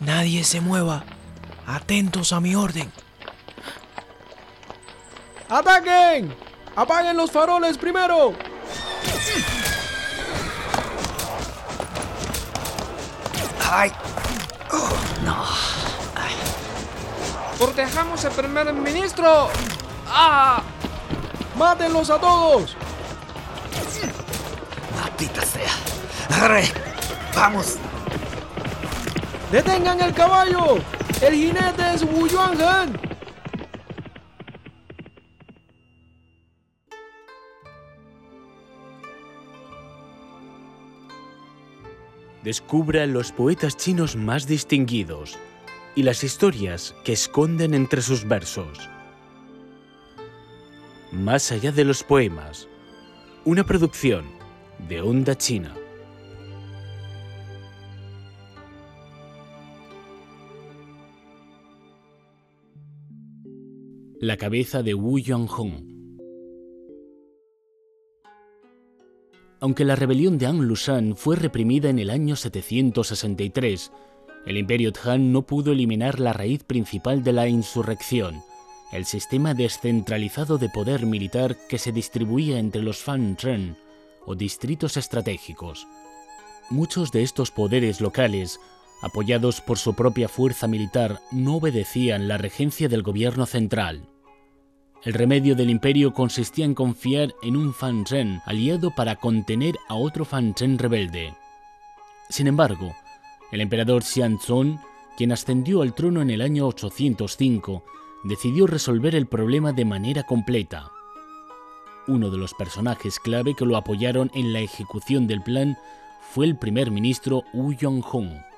Nadie se mueva. Atentos a mi orden. ¡Ataquen! ¡Apaguen los faroles primero! ¡Ay! Oh, no. ¡Protejamos al primer ministro! ¡Ah! ¡Mátenlos a todos! Maldita sea. Arre. Vamos. ¡Detengan el caballo! ¡El jinete es Wu Yuanhen! Descubra los poetas chinos más distinguidos y las historias que esconden entre sus versos. Más allá de los poemas, una producción de Onda China. La cabeza de Wu Yuanhong. Aunque la rebelión de An Lushan fue reprimida en el año 763, el imperio Han no pudo eliminar la raíz principal de la insurrección, el sistema descentralizado de poder militar que se distribuía entre los Fan Zhen o distritos estratégicos. Muchos de estos poderes locales, apoyados por su propia fuerza militar, no obedecían la regencia del gobierno central. El remedio del imperio consistía en confiar en un Fan Zhen aliado para contener a otro Fan Zhen rebelde. Sin embargo, el emperador Xianzong, quien ascendió al trono en el año 805, decidió resolver el problema de manera completa. Uno de los personajes clave que lo apoyaron en la ejecución del plan fue el primer ministro Wu Yonghong.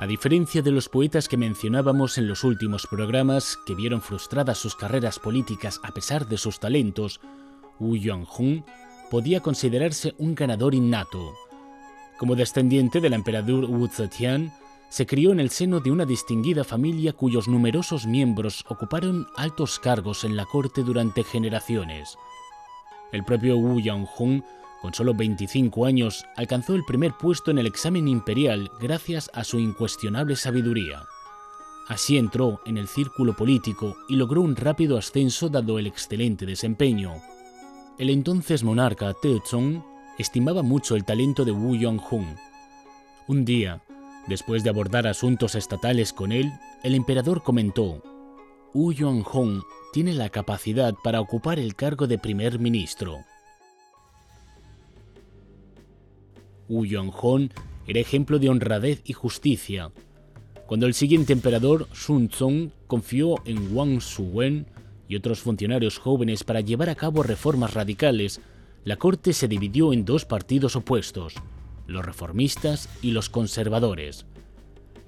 A diferencia de los poetas que mencionábamos en los últimos programas, que vieron frustradas sus carreras políticas a pesar de sus talentos, Wu Yuanhong podía considerarse un ganador innato. Como descendiente del emperador Wu Zetian, se crió en el seno de una distinguida familia cuyos numerosos miembros ocuparon altos cargos en la corte durante generaciones. El propio Wu Yuanhong con solo 25 años, alcanzó el primer puesto en el examen imperial gracias a su incuestionable sabiduría. Así entró en el círculo político y logró un rápido ascenso dado el excelente desempeño. El entonces monarca Zhong estimaba mucho el talento de Wu Yonghong. Un día, después de abordar asuntos estatales con él, el emperador comentó: Wu Yonghong tiene la capacidad para ocupar el cargo de primer ministro. Wu Yonghong era ejemplo de honradez y justicia. Cuando el siguiente emperador, Sun Zong, confió en Wang Suwen y otros funcionarios jóvenes para llevar a cabo reformas radicales, la corte se dividió en dos partidos opuestos, los reformistas y los conservadores.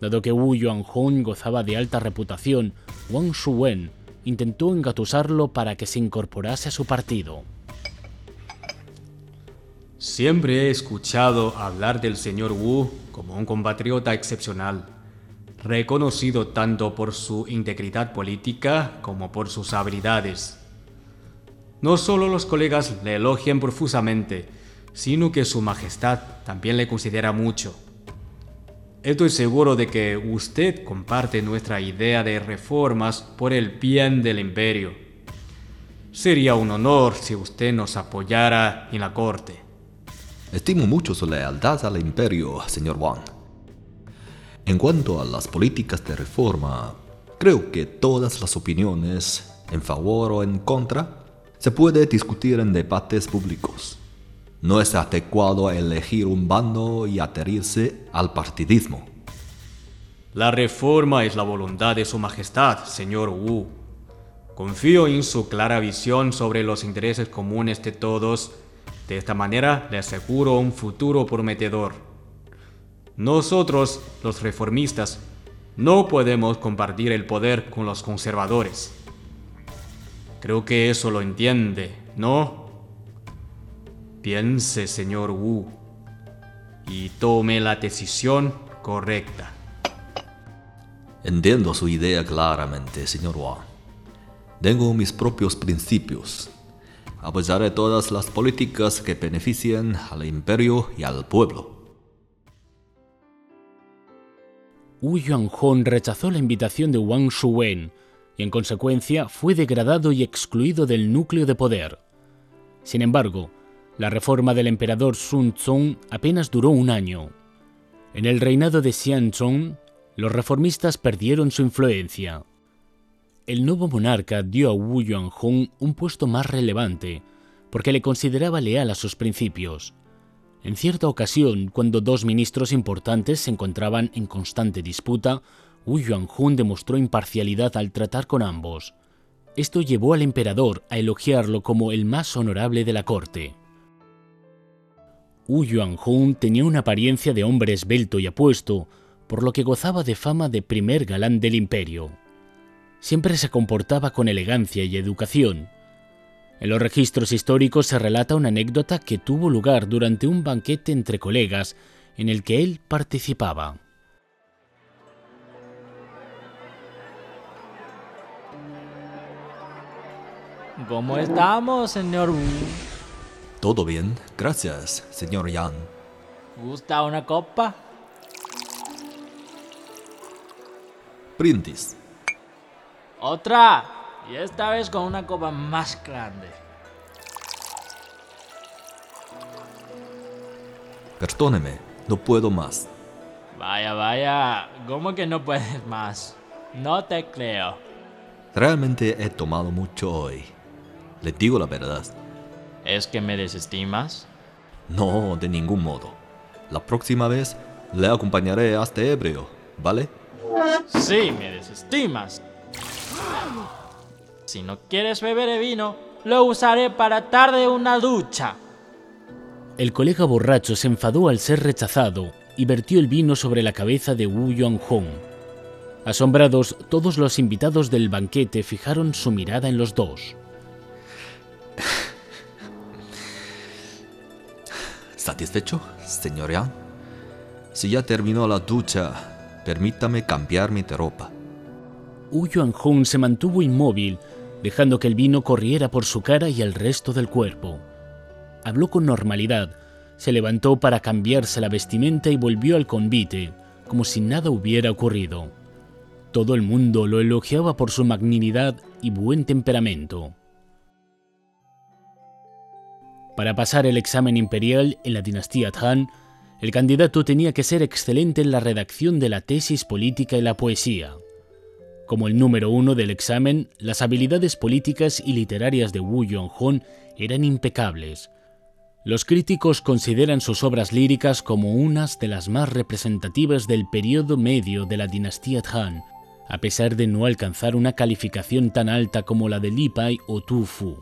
Dado que Wu Yuanhong gozaba de alta reputación, Wang Suwen intentó engatusarlo para que se incorporase a su partido. Siempre he escuchado hablar del señor Wu como un compatriota excepcional, reconocido tanto por su integridad política como por sus habilidades. No solo los colegas le elogian profusamente, sino que su majestad también le considera mucho. Estoy seguro de que usted comparte nuestra idea de reformas por el bien del imperio. Sería un honor si usted nos apoyara en la corte. Estimo mucho su lealtad al imperio, señor Wang. En cuanto a las políticas de reforma, creo que todas las opiniones, en favor o en contra, se puede discutir en debates públicos. No es adecuado elegir un bando y adherirse al partidismo. La reforma es la voluntad de Su Majestad, señor Wu. Confío en su clara visión sobre los intereses comunes de todos de esta manera le aseguro un futuro prometedor. Nosotros, los reformistas, no podemos compartir el poder con los conservadores. Creo que eso lo entiende, ¿no? Piense, señor Wu, y tome la decisión correcta. Entiendo su idea claramente, señor Wang. Tengo mis propios principios apoyaré todas las políticas que beneficien al imperio y al pueblo. Wu Yuanhong rechazó la invitación de Wang Shuwen y en consecuencia fue degradado y excluido del núcleo de poder. Sin embargo, la reforma del emperador Sun Zong apenas duró un año. En el reinado de Xianzong, los reformistas perdieron su influencia. El nuevo monarca dio a Wu Yuanhong un puesto más relevante, porque le consideraba leal a sus principios. En cierta ocasión, cuando dos ministros importantes se encontraban en constante disputa, Wu Yuanhong demostró imparcialidad al tratar con ambos. Esto llevó al emperador a elogiarlo como el más honorable de la corte. Wu Yuanhong tenía una apariencia de hombre esbelto y apuesto, por lo que gozaba de fama de primer galán del imperio. Siempre se comportaba con elegancia y educación. En los registros históricos se relata una anécdota que tuvo lugar durante un banquete entre colegas en el que él participaba. ¿Cómo estamos, señor Wu? Todo bien, gracias, señor Yang. ¿Gusta una copa? Brindis. Otra. Y esta vez con una copa más grande. Perdóneme, no puedo más. Vaya, vaya. ¿Cómo que no puedes más? No te creo. Realmente he tomado mucho hoy. Le digo la verdad. ¿Es que me desestimas? No, de ningún modo. La próxima vez le acompañaré hasta ebrio, ¿vale? Sí, me desestimas. Si no quieres beber el vino, lo usaré para tarde una ducha. El colega borracho se enfadó al ser rechazado y vertió el vino sobre la cabeza de Wu Yuanhong. Asombrados, todos los invitados del banquete fijaron su mirada en los dos. ¿Satisfecho, señor Yang? Si ya terminó la ducha, permítame cambiarme de ropa. Wu Yuanhong se mantuvo inmóvil, dejando que el vino corriera por su cara y el resto del cuerpo. Habló con normalidad, se levantó para cambiarse la vestimenta y volvió al convite, como si nada hubiera ocurrido. Todo el mundo lo elogiaba por su magnanimidad y buen temperamento. Para pasar el examen imperial en la dinastía Han, el candidato tenía que ser excelente en la redacción de la tesis política y la poesía. Como el número uno del examen, las habilidades políticas y literarias de Wu Yuanhong eran impecables. Los críticos consideran sus obras líricas como unas de las más representativas del periodo medio de la dinastía Han, a pesar de no alcanzar una calificación tan alta como la de Li Pai o Tu Fu.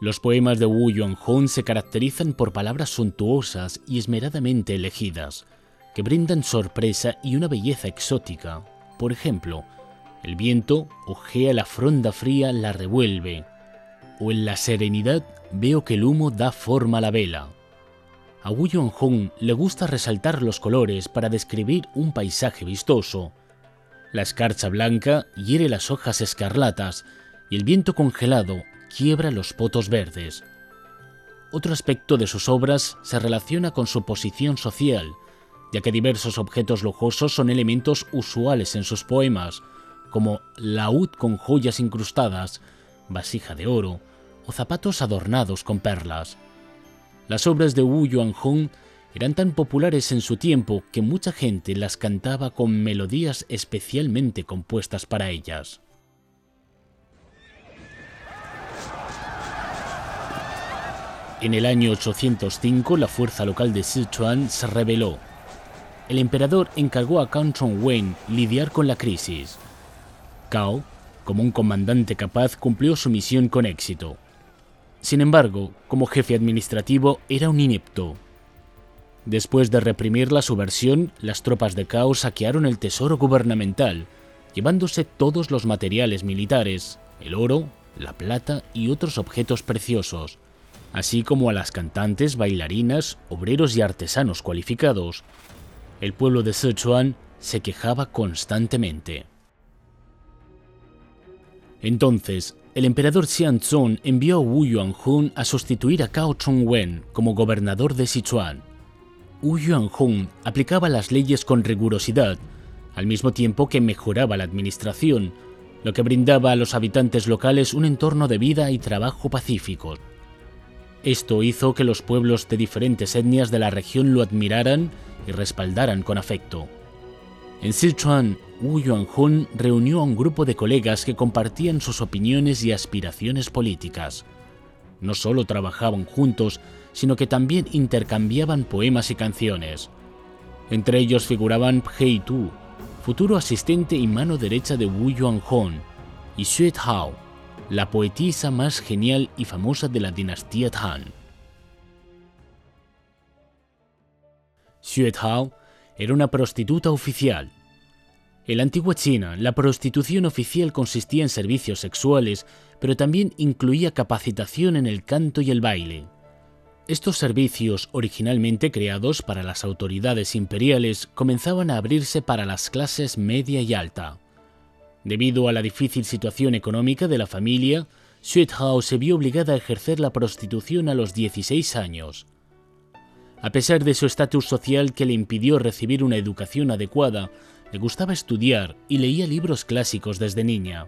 Los poemas de Wu Yuanhong se caracterizan por palabras suntuosas y esmeradamente elegidas, que brindan sorpresa y una belleza exótica. Por ejemplo, el viento ojea la fronda fría, la revuelve, o en la serenidad veo que el humo da forma a la vela. A Wu Yuanhong le gusta resaltar los colores para describir un paisaje vistoso. La escarcha blanca hiere las hojas escarlatas y el viento congelado quiebra los potos verdes. Otro aspecto de sus obras se relaciona con su posición social, ya que diversos objetos lujosos son elementos usuales en sus poemas, como laúd con joyas incrustadas, vasija de oro o zapatos adornados con perlas. Las obras de Wu Yuanhong eran tan populares en su tiempo que mucha gente las cantaba con melodías especialmente compuestas para ellas. En el año 805 la fuerza local de Sichuan se rebeló. El emperador encargó a Cao Chongwen lidiar con la crisis. Cao, como un comandante capaz, cumplió su misión con éxito. Sin embargo, como jefe administrativo era un inepto. Después de reprimir la subversión, las tropas de Cao saquearon el tesoro gubernamental, llevándose todos los materiales militares, el oro, la plata y otros objetos preciosos, así como a las cantantes, bailarinas, obreros y artesanos cualificados. El pueblo de Sichuan se quejaba constantemente. Entonces, el emperador Xianzong envió a Wu Yuanhong a sustituir a Cao Chongwen como gobernador de Sichuan. Wu Yuanhong aplicaba las leyes con rigurosidad, al mismo tiempo que mejoraba la administración, lo que brindaba a los habitantes locales un entorno de vida y trabajo pacíficos. Esto hizo que los pueblos de diferentes etnias de la región lo admiraran y respaldaran con afecto. En Sichuan, Wu Yuanhun reunió a un grupo de colegas que compartían sus opiniones y aspiraciones políticas. No solo trabajaban juntos, sino que también intercambiaban poemas y canciones. Entre ellos figuraban Hei Tu, futuro asistente y mano derecha de Wu Yuanhong, y Xue Hao, la poetisa más genial y famosa de la dinastía Han. Xue Hao era una prostituta oficial. En la antigua China, la prostitución oficial consistía en servicios sexuales, pero también incluía capacitación en el canto y el baile. Estos servicios, originalmente creados para las autoridades imperiales, comenzaban a abrirse para las clases media y alta. Debido a la difícil situación económica de la familia, Hao se vio obligada a ejercer la prostitución a los 16 años. A pesar de su estatus social que le impidió recibir una educación adecuada, le gustaba estudiar y leía libros clásicos desde niña.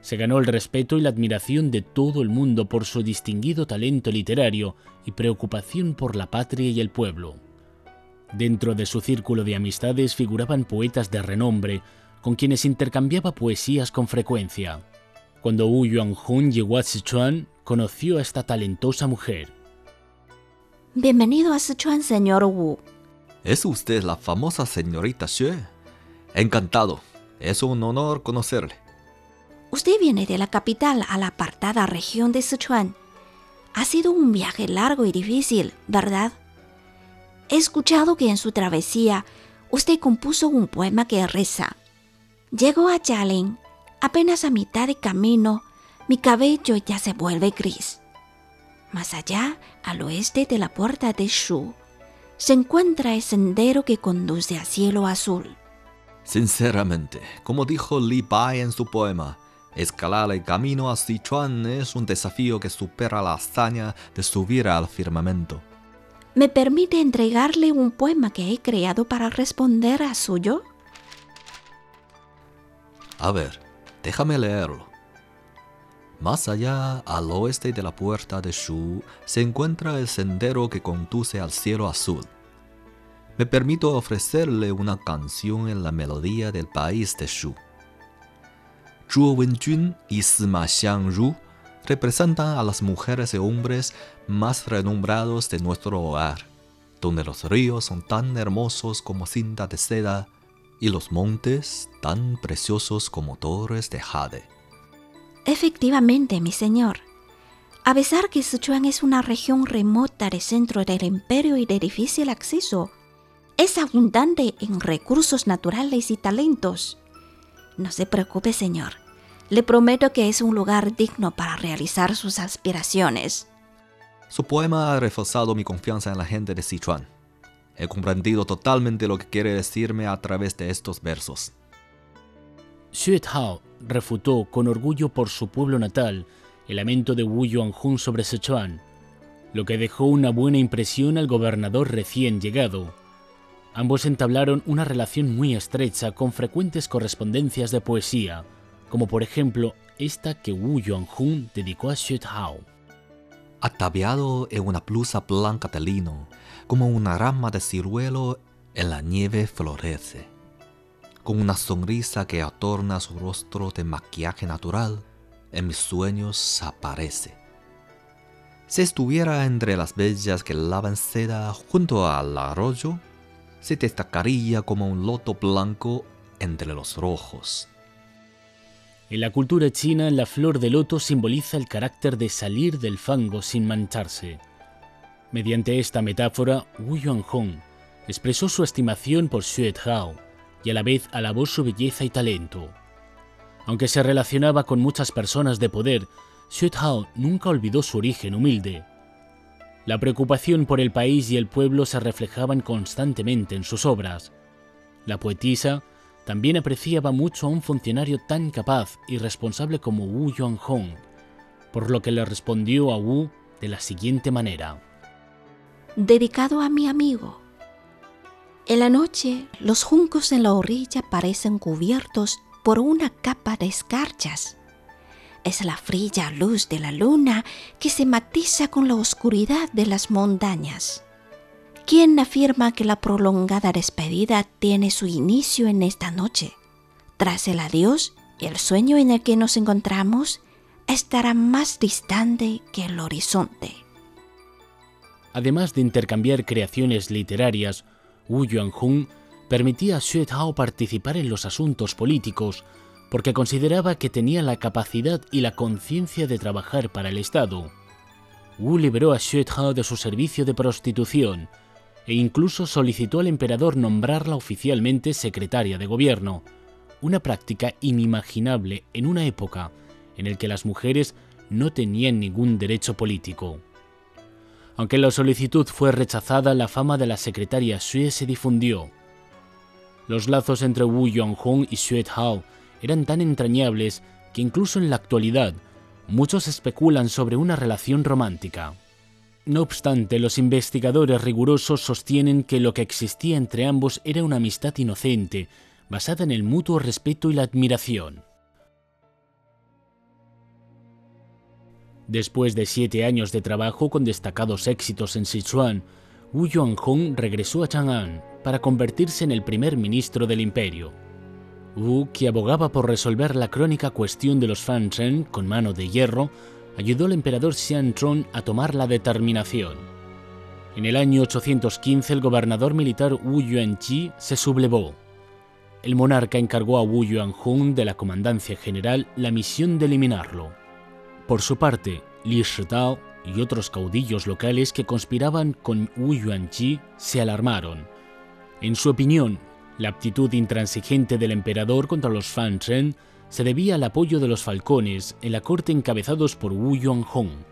Se ganó el respeto y la admiración de todo el mundo por su distinguido talento literario y preocupación por la patria y el pueblo. Dentro de su círculo de amistades figuraban poetas de renombre, con quienes intercambiaba poesías con frecuencia. Cuando Wu Yuanhun llegó a Sichuan, conoció a esta talentosa mujer. Bienvenido a Sichuan, señor Wu. ¿Es usted la famosa señorita Xue? Encantado. Es un honor conocerle. Usted viene de la capital a la apartada región de Sichuan. Ha sido un viaje largo y difícil, ¿verdad? He escuchado que en su travesía usted compuso un poema que reza. Llegó a Jialing, apenas a mitad de camino, mi cabello ya se vuelve gris. Más allá, al oeste de la puerta de Shu, se encuentra el sendero que conduce a cielo azul. Sinceramente, como dijo Li Bai en su poema, Escalar el camino a Sichuan es un desafío que supera la hazaña de subir al firmamento. ¿Me permite entregarle un poema que he creado para responder a suyo? A ver, déjame leerlo. Más allá, al oeste de la puerta de Shu, se encuentra el sendero que conduce al cielo azul. Me permito ofrecerle una canción en la melodía del país de Shu. Zhuo Wenjun y Sima Xiangru representan a las mujeres y hombres más renombrados de nuestro hogar, donde los ríos son tan hermosos como cinta de seda y los montes tan preciosos como torres de jade. Efectivamente, mi señor. A pesar que Sichuan es una región remota del centro del imperio y de difícil acceso, es abundante en recursos naturales y talentos. No se preocupe, señor. Le prometo que es un lugar digno para realizar sus aspiraciones. Su poema ha reforzado mi confianza en la gente de Sichuan. He comprendido totalmente lo que quiere decirme a través de estos versos. Xue Hao refutó con orgullo por su pueblo natal el lamento de Wu Yuanhun sobre Sichuan, lo que dejó una buena impresión al gobernador recién llegado. Ambos entablaron una relación muy estrecha con frecuentes correspondencias de poesía, como por ejemplo esta que Wu Yuanhun dedicó a Xue Hao. Ataviado en una blusa blanca de lino, como una rama de ciruelo en la nieve florece. Con una sonrisa que adorna su rostro de maquillaje natural, en mis sueños aparece. Si estuviera entre las bellas que lavan seda junto al arroyo, se destacaría como un loto blanco entre los rojos. En la cultura china, la flor de loto simboliza el carácter de salir del fango sin mancharse. Mediante esta metáfora, Wu Yuanhong expresó su estimación por Xue Hao y a la vez alabó su belleza y talento. Aunque se relacionaba con muchas personas de poder, Xue Hao nunca olvidó su origen humilde. La preocupación por el país y el pueblo se reflejaban constantemente en sus obras. La poetisa también apreciaba mucho a un funcionario tan capaz y responsable como Wu Yuanhong, por lo que le respondió a Wu de la siguiente manera. Dedicado a mi amigo. En la noche, los juncos en la orilla parecen cubiertos por una capa de escarchas. Es la fría luz de la luna que se matiza con la oscuridad de las montañas. ¿Quién afirma que la prolongada despedida tiene su inicio en esta noche? Tras el adiós, el sueño en el que nos encontramos estará más distante que el horizonte. Además de intercambiar creaciones literarias, Wu Yuanhong permitía a Xue Tao participar en los asuntos políticos porque consideraba que tenía la capacidad y la conciencia de trabajar para el Estado. Wu liberó a Xue Tao de su servicio de prostitución e incluso solicitó al emperador nombrarla oficialmente secretaria de gobierno, una práctica inimaginable en una época en la que las mujeres no tenían ningún derecho político. Aunque la solicitud fue rechazada, la fama de la secretaria Xue se difundió. Los lazos entre Wu Yonghong y Xue Tao eran tan entrañables que incluso en la actualidad muchos especulan sobre una relación romántica. No obstante, los investigadores rigurosos sostienen que lo que existía entre ambos era una amistad inocente, basada en el mutuo respeto y la admiración. Después de siete años de trabajo con destacados éxitos en Sichuan, Wu Yuanhong regresó a Chang'an para convertirse en el primer ministro del imperio. Wu, que abogaba por resolver la crónica cuestión de los Fanchen con mano de hierro, ayudó al emperador Xianzong a tomar la determinación. En el año 815 el gobernador militar Wu Yuanqi se sublevó. El monarca encargó a Wu Yuanhong de la comandancia general la misión de eliminarlo. Por su parte, Li Shitao y otros caudillos locales que conspiraban con Wu Yuanqi se alarmaron. En su opinión, la aptitud intransigente del emperador contra los Fanchen se debía al apoyo de los falcones en la corte encabezados por Wu Yuanhong,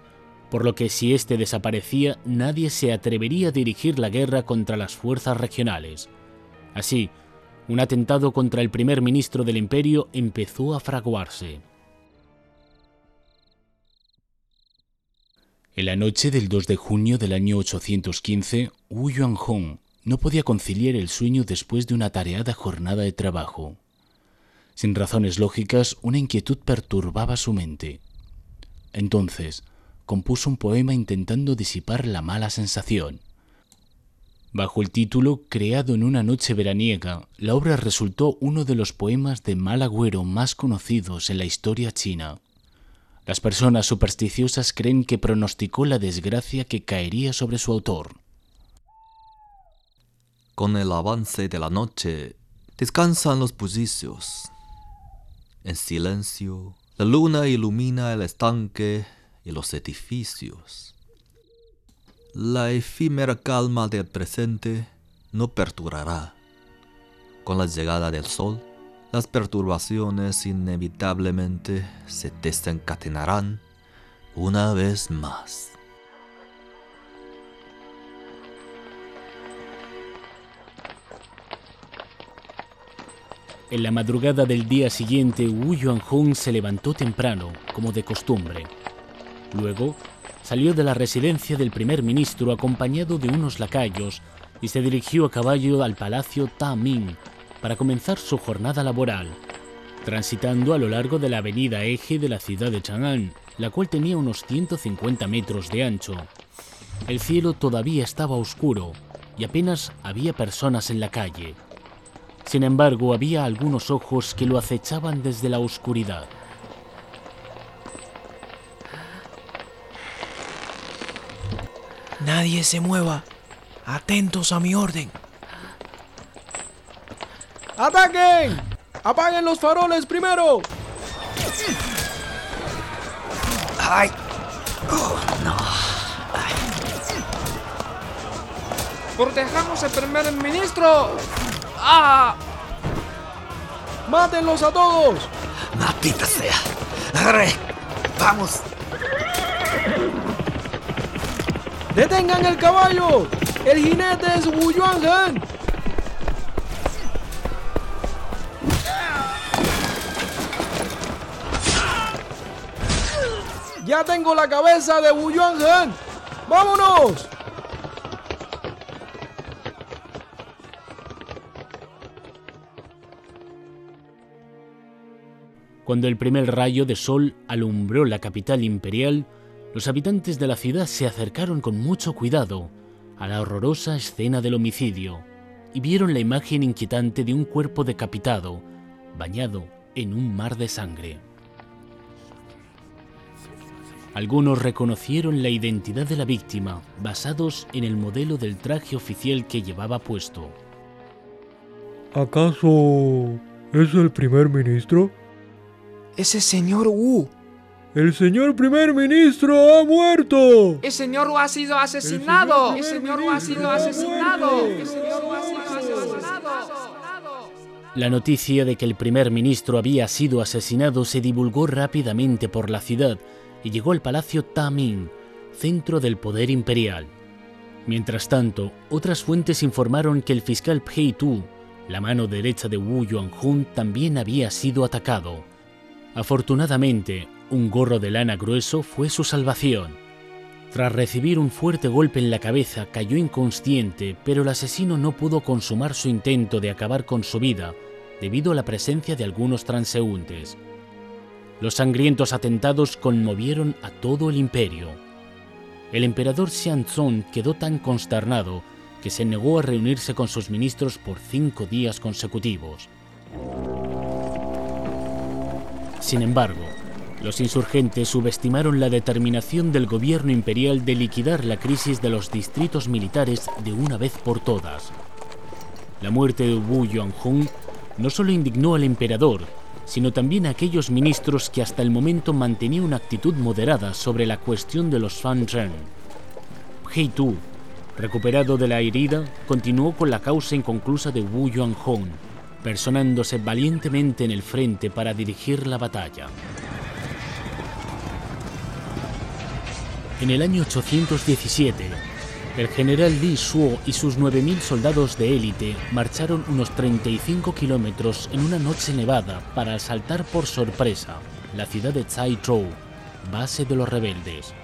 por lo que si éste desaparecía nadie se atrevería a dirigir la guerra contra las fuerzas regionales. Así, un atentado contra el primer ministro del imperio empezó a fraguarse. En la noche del 2 de junio del año 815, Wu Yuanhong no podía conciliar el sueño después de una tareada jornada de trabajo. Sin razones lógicas, una inquietud perturbaba su mente. Entonces, compuso un poema intentando disipar la mala sensación. Bajo el título Creado en una noche veraniega, la obra resultó uno de los poemas de mal agüero más conocidos en la historia china. Las personas supersticiosas creen que pronosticó la desgracia que caería sobre su autor. Con el avance de la noche, descansan los bulliciosos. En silencio, la luna ilumina el estanque y los edificios. La efímera calma del presente no perturbará. Con la llegada del sol, las perturbaciones inevitablemente se desencadenarán una vez más. En la madrugada del día siguiente, Wu Yuanhong se levantó temprano, como de costumbre. Luego, salió de la residencia del primer ministro acompañado de unos lacayos y se dirigió a caballo al palacio Ta Ming para comenzar su jornada laboral, transitando a lo largo de la avenida eje de la ciudad de Chang'an, la cual tenía unos 150 metros de ancho. El cielo todavía estaba oscuro y apenas había personas en la calle. Sin embargo, había algunos ojos que lo acechaban desde la oscuridad. Nadie se mueva. Atentos a mi orden. ¡Ataquen! ¡Apaguen los faroles primero! ¡Ay! ¡Protejamos al primer ministro! ¡Ah! ¡Mátenlos a todos! ¡Maldita sea! ¡Arre! ¡Vamos! ¡Detengan el caballo! ¡El jinete es Wu Yuanhen! ¡Ya tengo la cabeza de Wu Yuanhen! ¡Vámonos! Cuando el primer rayo de sol alumbró la capital imperial, los habitantes de la ciudad se acercaron con mucho cuidado a la horrorosa escena del homicidio y vieron la imagen inquietante de un cuerpo decapitado, bañado en un mar de sangre. Algunos reconocieron la identidad de la víctima basados en el modelo del traje oficial que llevaba puesto. ¿Acaso es el primer ministro? Ese señor Wu. ¡El señor primer ministro ha muerto! El señor Wu ha sido asesinado. El señor Wu ha sido asesinado. El señor Wu ha sido asesinado. La noticia de que el primer ministro había sido asesinado se divulgó rápidamente por la ciudad y llegó al palacio Taming, centro del poder imperial. Mientras tanto, otras fuentes informaron que el fiscal Pei Tu, la mano derecha de Wu Yuanjun, también había sido atacado. Afortunadamente, un gorro de lana grueso fue su salvación. Tras recibir un fuerte golpe en la cabeza, cayó inconsciente, pero el asesino no pudo consumar su intento de acabar con su vida debido a la presencia de algunos transeúntes. Los sangrientos atentados conmovieron a todo el imperio. El emperador Xianzong quedó tan consternado que se negó a reunirse con sus ministros por cinco días consecutivos. Sin embargo, los insurgentes subestimaron la determinación del gobierno imperial de liquidar la crisis de los distritos militares de una vez por todas. La muerte de Wu Yuanhong no solo indignó al emperador, sino también a aquellos ministros que hasta el momento mantenían una actitud moderada sobre la cuestión de los Fan Zhen. Hei Tu, recuperado de la herida, continuó con la causa inconclusa de Wu Yuanhong, personándose valientemente en el frente para dirigir la batalla. En el año 817, el general Li Shuo y sus 9.000 soldados de élite marcharon unos 35 kilómetros en una noche nevada para asaltar por sorpresa la ciudad de Caizhou, base de los rebeldes.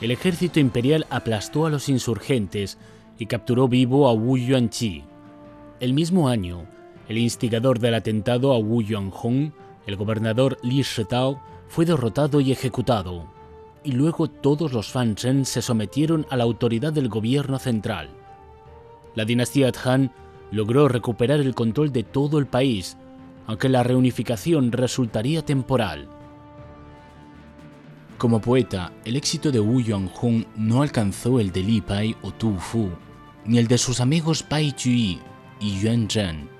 El ejército imperial aplastó a los insurgentes y capturó vivo a Wu Yuanqi. El mismo año, el instigador del atentado a Wu Yuanhong, el gobernador Li Shitao, fue derrotado y ejecutado, y luego todos los Fanchen se sometieron a la autoridad del gobierno central. La dinastía Han logró recuperar el control de todo el país, aunque la reunificación resultaría temporal. Como poeta, el éxito de Wu Yuanhong no alcanzó el de Li Pai o Tu Fu, ni el de sus amigos Pai Chui y Yuan Zhen.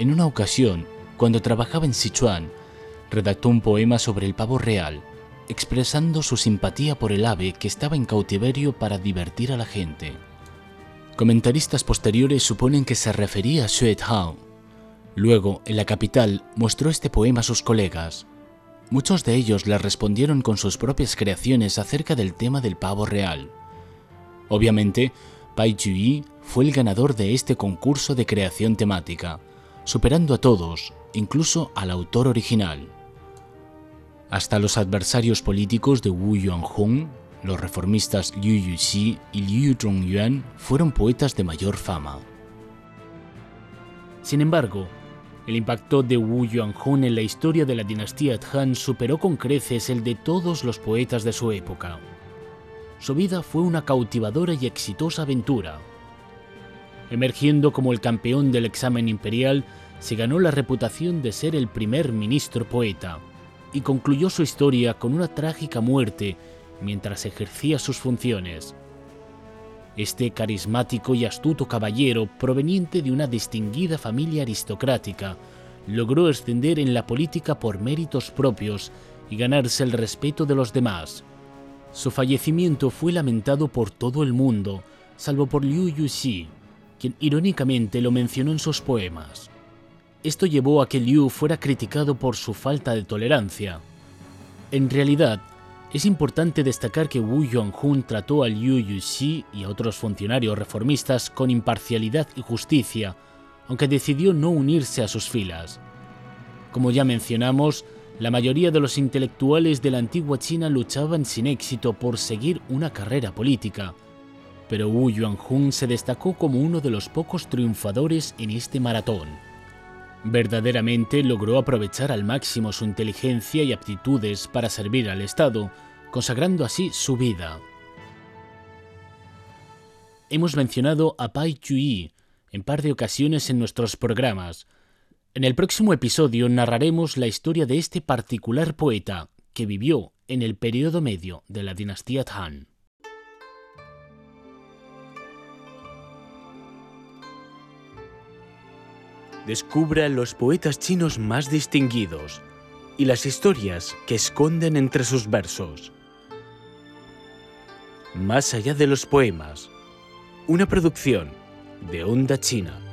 En una ocasión, cuando trabajaba en Sichuan, redactó un poema sobre el pavo real, expresando su simpatía por el ave que estaba en cautiverio para divertir a la gente. Comentaristas posteriores suponen que se refería a Xue Hao. Luego, en la capital, mostró este poema a sus colegas. Muchos de ellos le respondieron con sus propias creaciones acerca del tema del pavo real. Obviamente, Pai Chui fue el ganador de este concurso de creación temática, superando a todos, incluso al autor original. Hasta los adversarios políticos de Wu Yuanhong, los reformistas Liu Yuxi y Liu Zhongyuan, fueron poetas de mayor fama. Sin embargo, el impacto de Wu Yuanhong en la historia de la dinastía Han superó con creces el de todos los poetas de su época. Su vida fue una cautivadora y exitosa aventura. Emergiendo como el campeón del examen imperial, se ganó la reputación de ser el primer ministro poeta y concluyó su historia con una trágica muerte mientras ejercía sus funciones. Este carismático y astuto caballero, proveniente de una distinguida familia aristocrática, logró ascender en la política por méritos propios y ganarse el respeto de los demás. Su fallecimiento fue lamentado por todo el mundo, salvo por Liu Yuxi, quien irónicamente lo mencionó en sus poemas. Esto llevó a que Liu fuera criticado por su falta de tolerancia. En realidad, es importante destacar que Wu Yuanhun trató a Liu Yuxi y a otros funcionarios reformistas con imparcialidad y justicia, aunque decidió no unirse a sus filas. Como ya mencionamos, la mayoría de los intelectuales de la antigua China luchaban sin éxito por seguir una carrera política, pero Wu Yuanhun se destacó como uno de los pocos triunfadores en este maratón. Verdaderamente logró aprovechar al máximo su inteligencia y aptitudes para servir al Estado, consagrando así su vida. Hemos mencionado a Pai Chui en par de ocasiones en nuestros programas. En el próximo episodio narraremos la historia de este particular poeta que vivió en el periodo medio de la dinastía Han. Descubra los poetas chinos más distinguidos y las historias que esconden entre sus versos. Más allá de los poemas, una producción de Onda China.